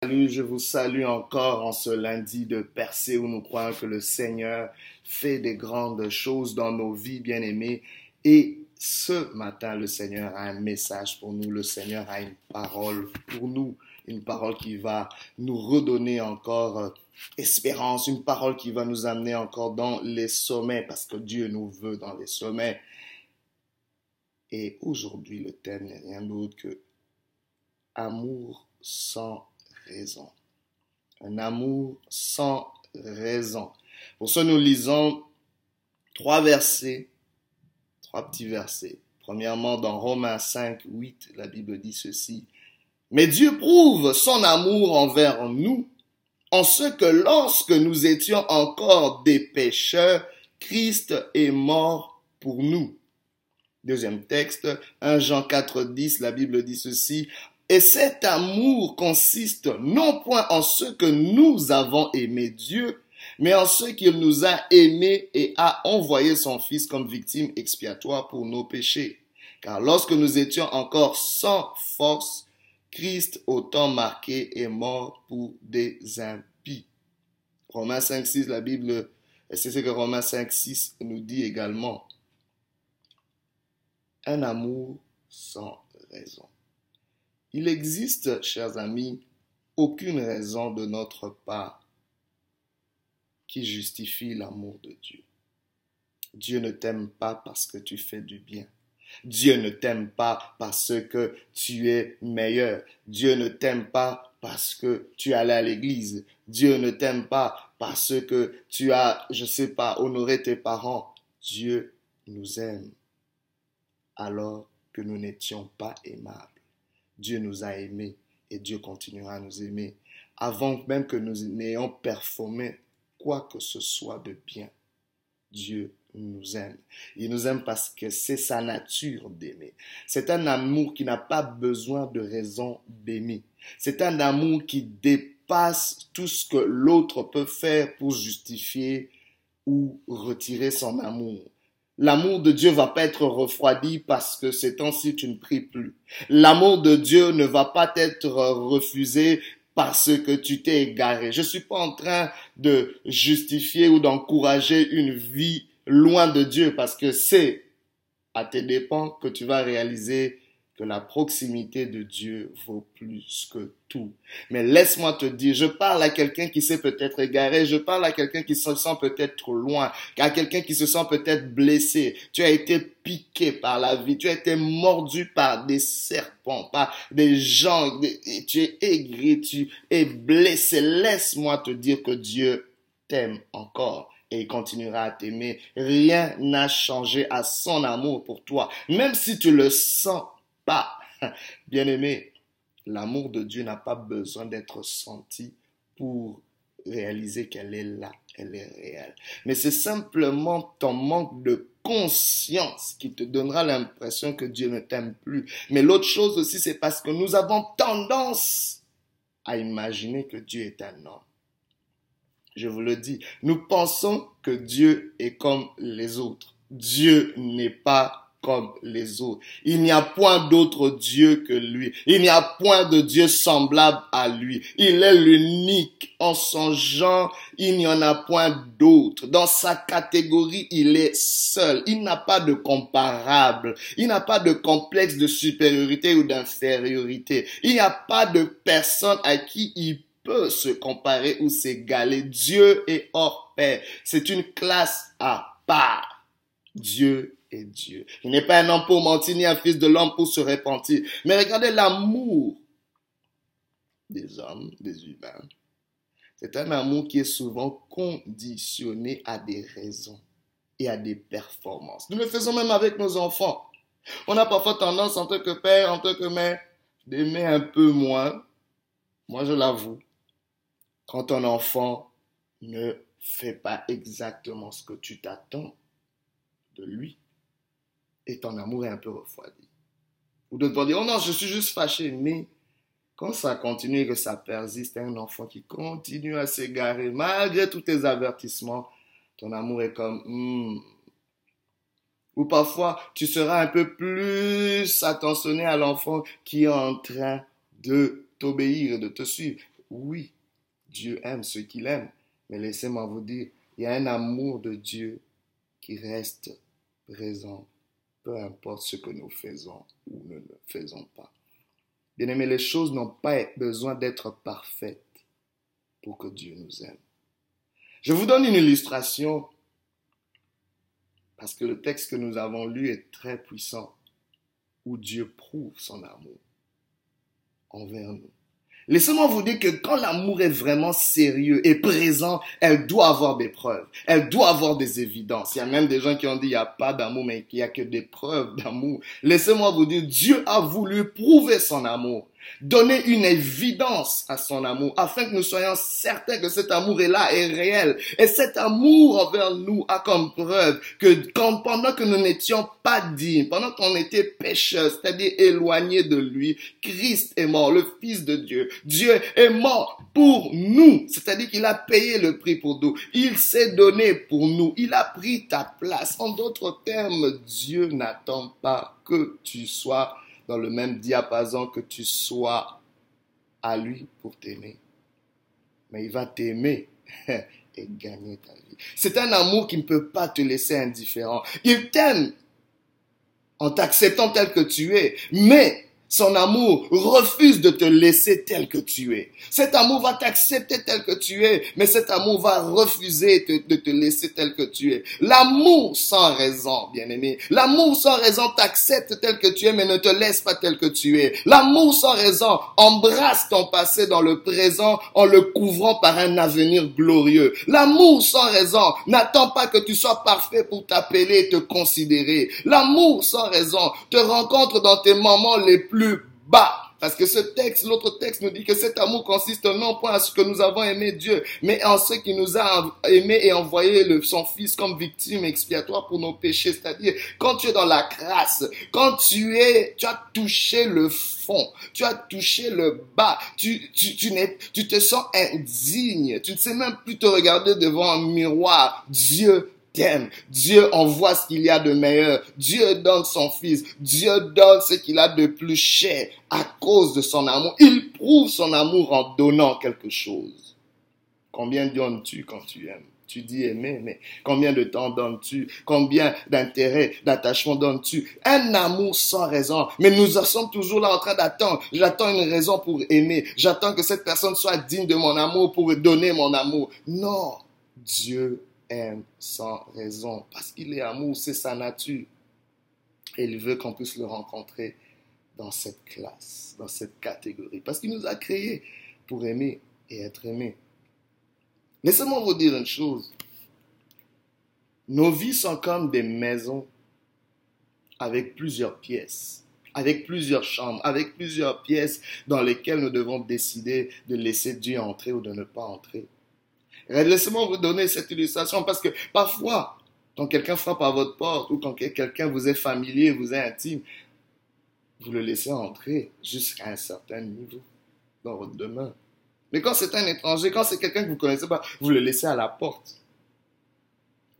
Salut, je vous salue encore en ce lundi de percée où nous croyons que le Seigneur fait des grandes choses dans nos vies, bien-aimés. Et ce matin, le Seigneur a un message pour nous. Le Seigneur a une parole pour nous. Une parole qui va nous redonner encore euh, espérance. Une parole qui va nous amener encore dans les sommets parce que Dieu nous veut dans les sommets. Et aujourd'hui, le thème n'est rien d'autre que amour sans Un amour sans raison. Pour ça, nous lisons trois versets, trois petits versets. Premièrement, dans Romains 5, 8, la Bible dit ceci. Mais Dieu prouve son amour envers nous en ce que lorsque nous étions encore des pécheurs, Christ est mort pour nous. Deuxième texte, 1 Jean 4, 10, la Bible dit ceci. Et cet amour consiste non point en ce que nous avons aimé Dieu, mais en ce qu'il nous a aimés et a envoyé son Fils comme victime expiatoire pour nos péchés. Car lorsque nous étions encore sans force, Christ, au temps marqué, est mort pour des impies. Romains 5, 6, la Bible, c'est ce que Romains 5, 6 nous dit également? Un amour sans raison. Il existe, chers amis, aucune raison de notre part qui justifie l'amour de Dieu. Dieu ne t'aime pas parce que tu fais du bien. Dieu ne t'aime pas parce que tu es meilleur. Dieu ne t'aime pas parce que tu es allé à l'église. Dieu ne t'aime pas parce que tu as, je sais pas, honoré tes parents. Dieu nous aime alors que nous n'étions pas aimables. Dieu nous a aimés et Dieu continuera à nous aimer avant même que nous n'ayons performé quoi que ce soit de bien. Dieu nous aime. Il nous aime parce que c'est sa nature d'aimer. C'est un amour qui n'a pas besoin de raison d'aimer. C'est un amour qui dépasse tout ce que l'autre peut faire pour justifier ou retirer son amour. L'amour de Dieu va pas être refroidi parce que ces temps-ci tu ne pries plus. L'amour de Dieu ne va pas être refusé parce que tu t'es égaré. Je suis pas en train de justifier ou d'encourager une vie loin de Dieu parce que c'est à tes dépens que tu vas réaliser que la proximité de Dieu vaut plus que tout. Mais laisse-moi te dire, je parle à quelqu'un qui s'est peut-être égaré, je parle à quelqu'un qui se sent peut-être trop loin, à quelqu'un qui se sent peut-être blessé. Tu as été piqué par la vie, tu as été mordu par des serpents, par des gens, tu es aigri, tu es blessé. Laisse-moi te dire que Dieu t'aime encore et il continuera à t'aimer. Rien n'a changé à son amour pour toi. Même si tu le sens Bien-aimé, l'amour de Dieu n'a pas besoin d'être senti pour réaliser qu'elle est là, elle est réelle. Mais c'est simplement ton manque de conscience qui te donnera l'impression que Dieu ne t'aime plus. Mais l'autre chose aussi, c'est parce que nous avons tendance à imaginer que Dieu est un homme. Je vous le dis, nous pensons que Dieu est comme les autres. Dieu n'est pas comme les autres. Il n'y a point d'autre Dieu que lui. Il n'y a point de Dieu semblable à lui. Il est l'unique. En son genre, il n'y en a point d'autre. Dans sa catégorie, il est seul. Il n'a pas de comparable. Il n'a pas de complexe de supériorité ou d'infériorité. Il n'y a pas de personne à qui il peut se comparer ou s'égaler. Dieu est hors pair. C'est une classe à part. Dieu est Dieu. Il n'est pas un homme pour mentir, ni un fils de l'homme pour se repentir. Mais regardez l'amour des hommes, des humains. C'est un amour qui est souvent conditionné à des raisons et à des performances. Nous le faisons même avec nos enfants. On a parfois tendance en tant que père, en tant que mère, d'aimer un peu moins. Moi, je l'avoue. Quand ton enfant ne fait pas exactement ce que tu t'attends de lui, et ton amour est un peu refroidi. Ou d'autres vont dire, oh non, je suis juste fâché. Mais quand ça continue et que ça persiste, un enfant qui continue à s'égarer, malgré tous tes avertissements, ton amour est comme, hmm. Ou parfois, tu seras un peu plus attentionné à l'enfant qui est en train de t'obéir et de te suivre. oui, Dieu aime ceux qu'il aime, mais laissez-moi vous dire, il y a un amour de Dieu qui reste présent, peu importe ce que nous faisons ou ne faisons pas. Bien aimé, les choses n'ont pas besoin d'être parfaites pour que Dieu nous aime. Je vous donne une illustration parce que le texte que nous avons lu est très puissant, où Dieu prouve son amour envers nous. Laissez-moi vous dire que quand l'amour est vraiment sérieux et présent, elle doit avoir des preuves. Elle doit avoir des évidences. Il y a même des gens qui ont dit il n'y a pas d'amour, mais qu'il n'y a que des preuves d'amour. Laissez-moi vous dire, Dieu a voulu prouver son amour donner une évidence à son amour, afin que nous soyons certains que cet amour est là, est réel. Et cet amour envers nous a comme preuve que quand, pendant que nous n'étions pas dignes, pendant qu'on était pécheurs, c'est-à-dire éloignés de lui, Christ est mort, le Fils de Dieu. Dieu est mort pour nous, c'est-à-dire qu'il a payé le prix pour nous. Il s'est donné pour nous. Il a pris ta place. En d'autres termes, Dieu n'attend pas que tu sois dans le même diapason que tu sois à lui pour t'aimer. Mais il va t'aimer et gagner ta vie. C'est un amour qui ne peut pas te laisser indifférent. Il t'aime en t'acceptant tel que tu es, mais son amour refuse de te laisser tel que tu es. Cet amour va t'accepter tel que tu es, mais cet amour va refuser de te laisser tel que tu es. L'amour sans raison, bien-aimé. L'amour sans raison t'accepte tel que tu es, mais ne te laisse pas tel que tu es. L'amour sans raison embrasse ton passé dans le présent en le couvrant par un avenir glorieux. L'amour sans raison n'attend pas que tu sois parfait pour t'appeler et te considérer. L'amour sans raison te rencontre dans tes moments les plus bas. Parce que ce texte, l'autre texte nous dit que cet amour consiste non point à ce que nous avons aimé Dieu, mais en ce qui nous a aimé et envoyé le, son Fils comme victime expiatoire pour nos péchés. C'est-à-dire, quand tu es dans la crasse, quand tu es, tu as touché le fond, tu as touché le bas, tu, tu, tu, tu te sens indigne, tu ne sais même plus te regarder devant un miroir. Dieu Dieu envoie ce qu'il y a de meilleur. Dieu donne son Fils. Dieu donne ce qu'il a de plus cher à cause de son amour. Il prouve son amour en donnant quelque chose. Combien donnes-tu quand tu aimes? Tu dis aimer, mais combien de temps donnes-tu? Combien d'intérêt, d'attachement donnes-tu? Un amour sans raison. Mais nous sommes toujours là en train d'attendre. J'attends une raison pour aimer. J'attends que cette personne soit digne de mon amour pour donner mon amour. Non, Dieu aime sans raison, parce qu'il est amour, c'est sa nature. Et il veut qu'on puisse le rencontrer dans cette classe, dans cette catégorie, parce qu'il nous a créés pour aimer et être aimé. Laissez-moi vous dire une chose. Nos vies sont comme des maisons avec plusieurs pièces, avec plusieurs chambres, avec plusieurs pièces dans lesquelles nous devons décider de laisser Dieu entrer ou de ne pas entrer. Laissez-moi vous donner cette illustration parce que parfois, quand quelqu'un frappe à votre porte ou quand quelqu'un vous est familier, vous est intime, vous le laissez entrer jusqu'à un certain niveau dans votre demeure. Mais quand c'est un étranger, quand c'est quelqu'un que vous ne connaissez pas, vous le laissez à la porte.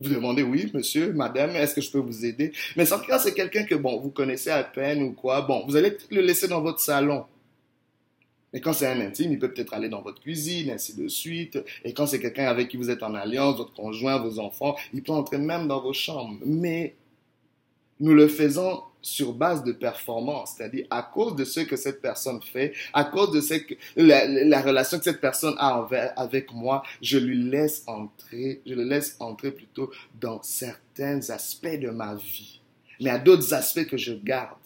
Vous demandez, oui, monsieur, madame, est-ce que je peux vous aider? Mais sans cas, c'est quelqu'un que, bon, vous connaissez à peine ou quoi, bon, vous allez le laisser dans votre salon. Et quand c'est un intime, il peut peut-être aller dans votre cuisine, ainsi de suite. Et quand c'est quelqu'un avec qui vous êtes en alliance, votre conjoint, vos enfants, il peut entrer même dans vos chambres. Mais nous le faisons sur base de performance, c'est-à-dire à cause de ce que cette personne fait, à cause de ce que, la, relation que cette personne a avec moi, je lui laisse entrer, je le laisse entrer plutôt dans certains aspects de ma vie, mais à d'autres aspects que je garde.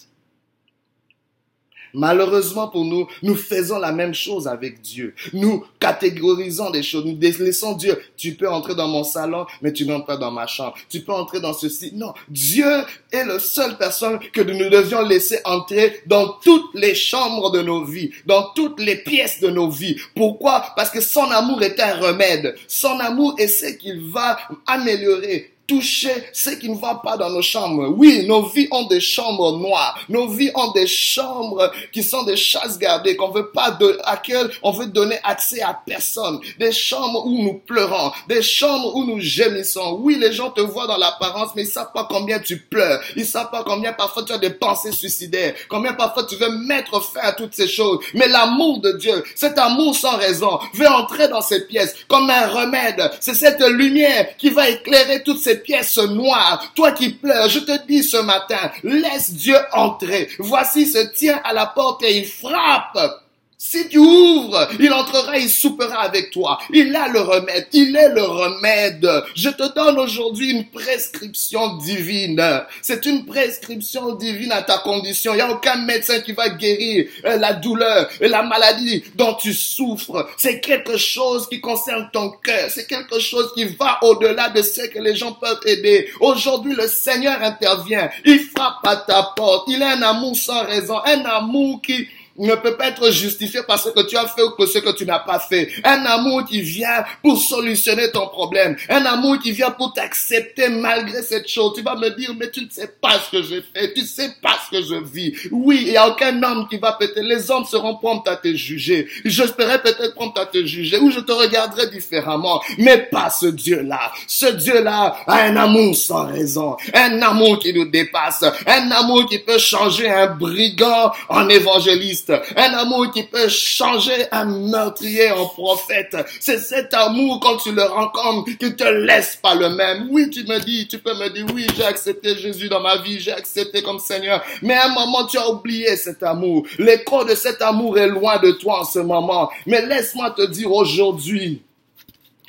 Malheureusement pour nous, nous faisons la même chose avec Dieu. Nous catégorisons des choses. Nous laissons Dieu. Tu peux entrer dans mon salon, mais tu n'entres pas dans ma chambre. Tu peux entrer dans ceci. Non. Dieu est la seule personne que nous devions laisser entrer dans toutes les chambres de nos vies, dans toutes les pièces de nos vies. Pourquoi? Parce que son amour est un remède. Son amour est ce qu'il va améliorer toucher ce qui ne va pas dans nos chambres. Oui, nos vies ont des chambres noires. Nos vies ont des chambres qui sont des chasses gardées qu'on veut pas de, à quelles on veut donner accès à personne. Des chambres où nous pleurons. Des chambres où nous gémissons. Oui, les gens te voient dans l'apparence, mais ils savent pas combien tu pleures. Ils savent pas combien parfois tu as des pensées suicidaires. Combien parfois tu veux mettre fin à toutes ces choses. Mais l'amour de Dieu, cet amour sans raison, veut entrer dans ces pièces comme un remède. C'est cette lumière qui va éclairer toutes ces pièces noires. Toi qui pleures, je te dis ce matin, laisse Dieu entrer. Voici se tient à la porte et il frappe. Si tu ouvres, il entrera, il soupera avec toi. Il a le remède. Il est le remède. Je te donne aujourd'hui une prescription divine. C'est une prescription divine à ta condition. Il n'y a aucun médecin qui va guérir euh, la douleur et la maladie dont tu souffres. C'est quelque chose qui concerne ton cœur. C'est quelque chose qui va au-delà de ce que les gens peuvent aider. Aujourd'hui, le Seigneur intervient. Il frappe à ta porte. Il a un amour sans raison. Un amour qui ne peut pas être justifié par ce que tu as fait ou que ce que tu n'as pas fait. Un amour qui vient pour solutionner ton problème. Un amour qui vient pour t'accepter malgré cette chose. Tu vas me dire, mais tu ne sais pas ce que j'ai fait. Tu ne sais pas ce que je vis. Oui, il n'y a aucun homme qui va peut-être, les hommes seront prompts à te juger. J'espérais peut-être prompt à te juger ou je te regarderai différemment. Mais pas ce Dieu-là. Ce Dieu-là a un amour sans raison. Un amour qui nous dépasse. Un amour qui peut changer un brigand en évangéliste un amour qui peut changer un meurtrier en prophète. C'est cet amour quand tu le rencontres qui te laisse pas le même. Oui, tu me dis, tu peux me dire, oui, j'ai accepté Jésus dans ma vie, j'ai accepté comme Seigneur. Mais à un moment, tu as oublié cet amour. L'écho de cet amour est loin de toi en ce moment. Mais laisse-moi te dire aujourd'hui,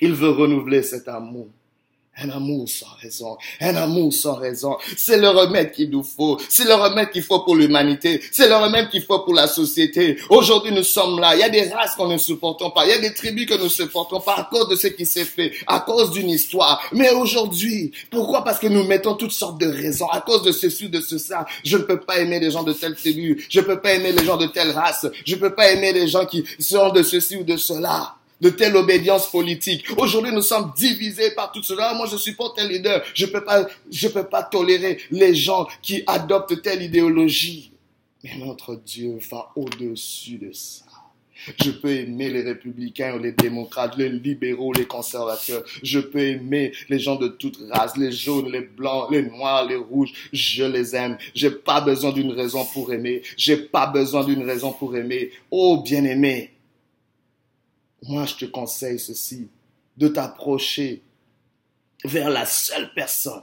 il veut renouveler cet amour. Un amour sans raison, un amour sans raison. C'est le remède qu'il nous faut. C'est le remède qu'il faut pour l'humanité. C'est le remède qu'il faut pour la société. Aujourd'hui, nous sommes là. Il y a des races qu'on ne supportons pas. Il y a des tribus que nous ne supportons pas à cause de ce qui s'est fait, à cause d'une histoire. Mais aujourd'hui, pourquoi? Parce que nous mettons toutes sortes de raisons. À cause de ceci, de ce, ça. Je ne peux pas aimer les gens de telle tribu. Je ne peux pas aimer les gens de telle race. Je ne peux pas aimer les gens qui sont de ceci ou de cela de telle obédience politique. Aujourd'hui, nous sommes divisés par tout cela. Moi, je supporte tel leader. Je peux pas, je peux pas tolérer les gens qui adoptent telle idéologie. Mais notre Dieu va au-dessus de ça. Je peux aimer les républicains ou les démocrates, les libéraux, les conservateurs. Je peux aimer les gens de toute race, les jaunes, les blancs, les noirs, les rouges. Je les aime. J'ai pas besoin d'une raison pour aimer. J'ai pas besoin d'une raison pour aimer. Oh, bien aimé, moi je te conseille ceci, de t'approcher vers la seule personne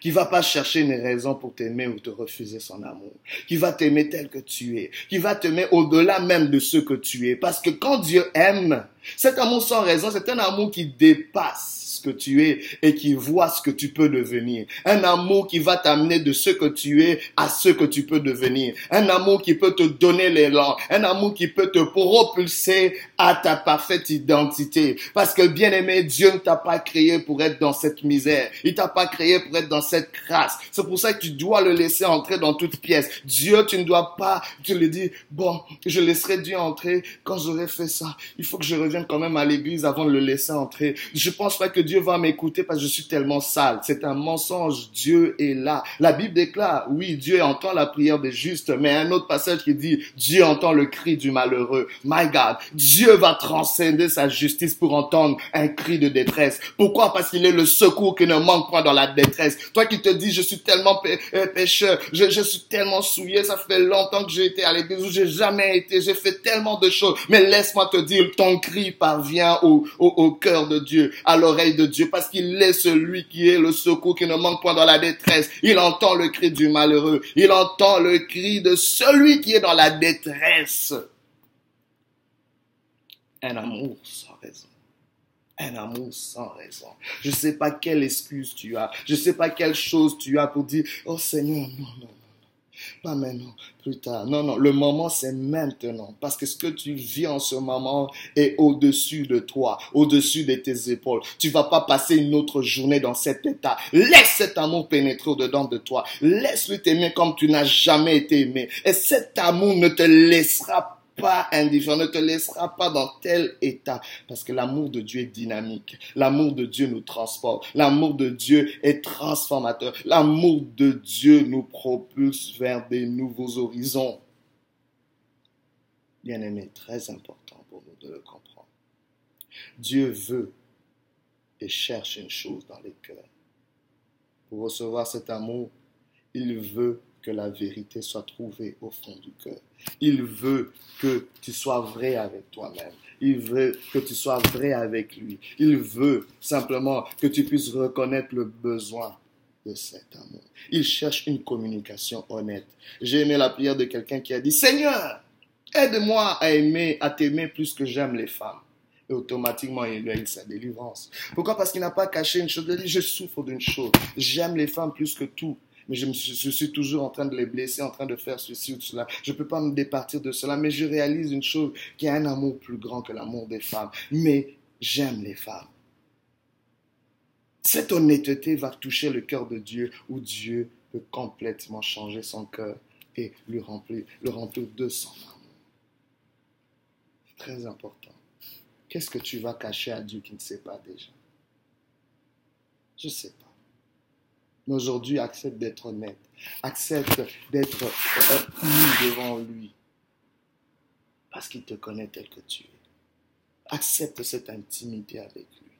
qui va pas chercher une raison pour t'aimer ou te refuser son amour, qui va t'aimer tel que tu es, qui va t'aimer au-delà même de ce que tu es. Parce que quand Dieu aime, cet amour sans raison, c'est un amour qui dépasse que tu es et qui voit ce que tu peux devenir. Un amour qui va t'amener de ce que tu es à ce que tu peux devenir. Un amour qui peut te donner l'élan. Un amour qui peut te propulser à ta parfaite identité. Parce que bien aimé, Dieu ne t'a pas créé pour être dans cette misère. Il t'a pas créé pour être dans cette crasse. C'est pour ça que tu dois le laisser entrer dans toute pièce. Dieu, tu ne dois pas, tu le dis, bon, je laisserai Dieu entrer quand j'aurai fait ça. Il faut que je revienne quand même à l'église avant de le laisser entrer. Je pense pas que Dieu va m'écouter parce que je suis tellement sale. C'est un mensonge. Dieu est là. La Bible déclare, oui, Dieu entend la prière des justes, mais un autre passage qui dit, Dieu entend le cri du malheureux. My God, Dieu va transcender sa justice pour entendre un cri de détresse. Pourquoi? Parce qu'il est le secours qui ne manque point dans la détresse. Toi qui te dis, je suis tellement euh, pécheur, je, je suis tellement souillé, ça fait longtemps que j'ai été à l'église où j'ai jamais été, j'ai fait tellement de choses. Mais laisse-moi te dire, ton cri parvient au, au, au cœur de Dieu, à l'oreille de Dieu parce qu'il est celui qui est le secours qui ne manque point dans la détresse. Il entend le cri du malheureux. Il entend le cri de celui qui est dans la détresse. Un amour sans raison. Un amour sans raison. Je ne sais pas quelle excuse tu as. Je ne sais pas quelle chose tu as pour dire, oh Seigneur, non, non, pas maintenant, plus tard. Non, non, le moment c'est maintenant. Parce que ce que tu vis en ce moment est au-dessus de toi, au-dessus de tes épaules. Tu vas pas passer une autre journée dans cet état. Laisse cet amour pénétrer au-dedans de toi. Laisse-le t'aimer comme tu n'as jamais été aimé. Et cet amour ne te laissera pas indifférent, ne te laissera pas dans tel état. Parce que l'amour de Dieu est dynamique. L'amour de Dieu nous transporte. L'amour de Dieu est transformateur. L'amour de Dieu nous propulse vers des nouveaux horizons. Bien aimé, très important pour nous de le comprendre. Dieu veut et cherche une chose dans les cœurs. Pour recevoir cet amour, il veut que la vérité soit trouvée au fond du cœur. Il veut que tu sois vrai avec toi-même. Il veut que tu sois vrai avec lui. Il veut simplement que tu puisses reconnaître le besoin de cet amour. Il cherche une communication honnête. J'ai aimé la prière de quelqu'un qui a dit, Seigneur, aide-moi à aimer, à t'aimer plus que j'aime les femmes. Et automatiquement, il a eu sa délivrance. Pourquoi? Parce qu'il n'a pas caché une chose. Il a dit, je souffre d'une chose. J'aime les femmes plus que tout mais je, suis toujours en train de les blesser, en train de faire ceci ou cela. Je ne peux pas me départir de cela, mais je réalise une chose, qu'il y a un amour plus grand que l'amour des femmes. Mais j'aime les femmes. Cette honnêteté va toucher le cœur de Dieu, où Dieu peut complètement changer son cœur et lui remplir, le remplir de son amour. C'est très important. Qu'est-ce que tu vas cacher à Dieu qui ne sait pas déjà? Je ne sais pas. Aujourd'hui, accepte d'être honnête. Accepte d'être nu devant lui. Parce qu'il te connaît tel que tu es. Accepte cette intimité avec lui.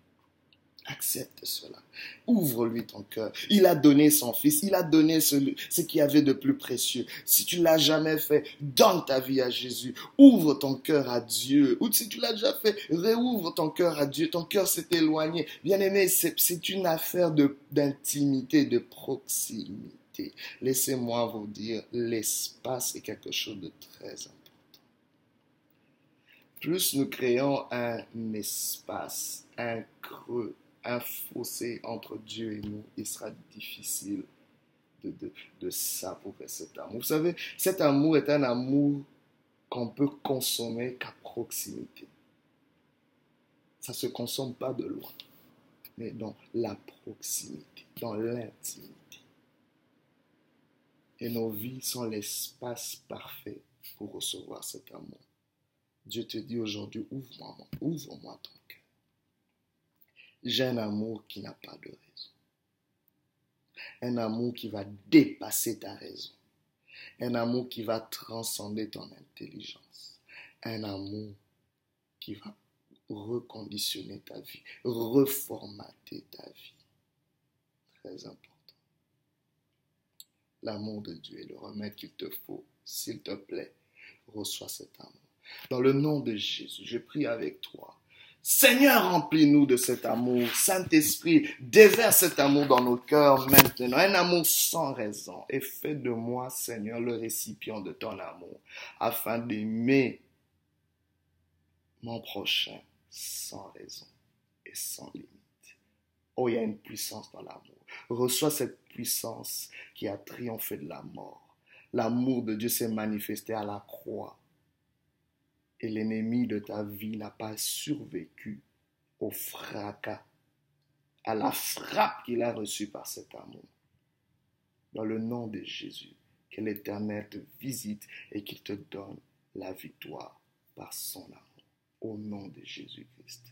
Accepte cela. Ouvre-lui ton cœur. Il a donné son fils. Il a donné ce, ce qu'il y avait de plus précieux. Si tu l'as jamais fait, donne ta vie à Jésus. Ouvre ton cœur à Dieu. Ou si tu l'as déjà fait, réouvre ton cœur à Dieu. Ton cœur s'est éloigné. Bien aimé, c'est une affaire d'intimité, de proximité. Laissez-moi vous dire, l'espace est quelque chose de très important. Plus nous créons un espace, un creux, un fossé entre Dieu et nous, il sera difficile de, de, de savourer cet amour. Vous savez, cet amour est un amour qu'on peut consommer qu'à proximité. Ça ne se consomme pas de loin, mais dans la proximité, dans l'intimité. Et nos vies sont l'espace parfait pour recevoir cet amour. Dieu te dit aujourd'hui, ouvre-moi ouvre-moi ton j'ai un amour qui n'a pas de raison. Un amour qui va dépasser ta raison. Un amour qui va transcender ton intelligence. Un amour qui va reconditionner ta vie, reformater ta vie. Très important. L'amour de Dieu est le remède qu'il te faut. S'il te plaît, reçois cet amour. Dans le nom de Jésus, je prie avec toi Seigneur, remplis-nous de cet amour. Saint-Esprit, déverse cet amour dans nos cœurs maintenant. Un amour sans raison. Et fais de moi, Seigneur, le récipient de ton amour, afin d'aimer mon prochain sans raison et sans limite. Oh, il y a une puissance dans l'amour. Reçois cette puissance qui a triomphé de la mort. L'amour de Dieu s'est manifesté à la croix et l'ennemi de ta vie n'a pas survécu au fracas, à la frappe qu'il a reçue par cet amour. Dans le nom de Jésus, que l'Éternel te visite et qu'il te donne la victoire par son amour. Au nom de Jésus-Christ.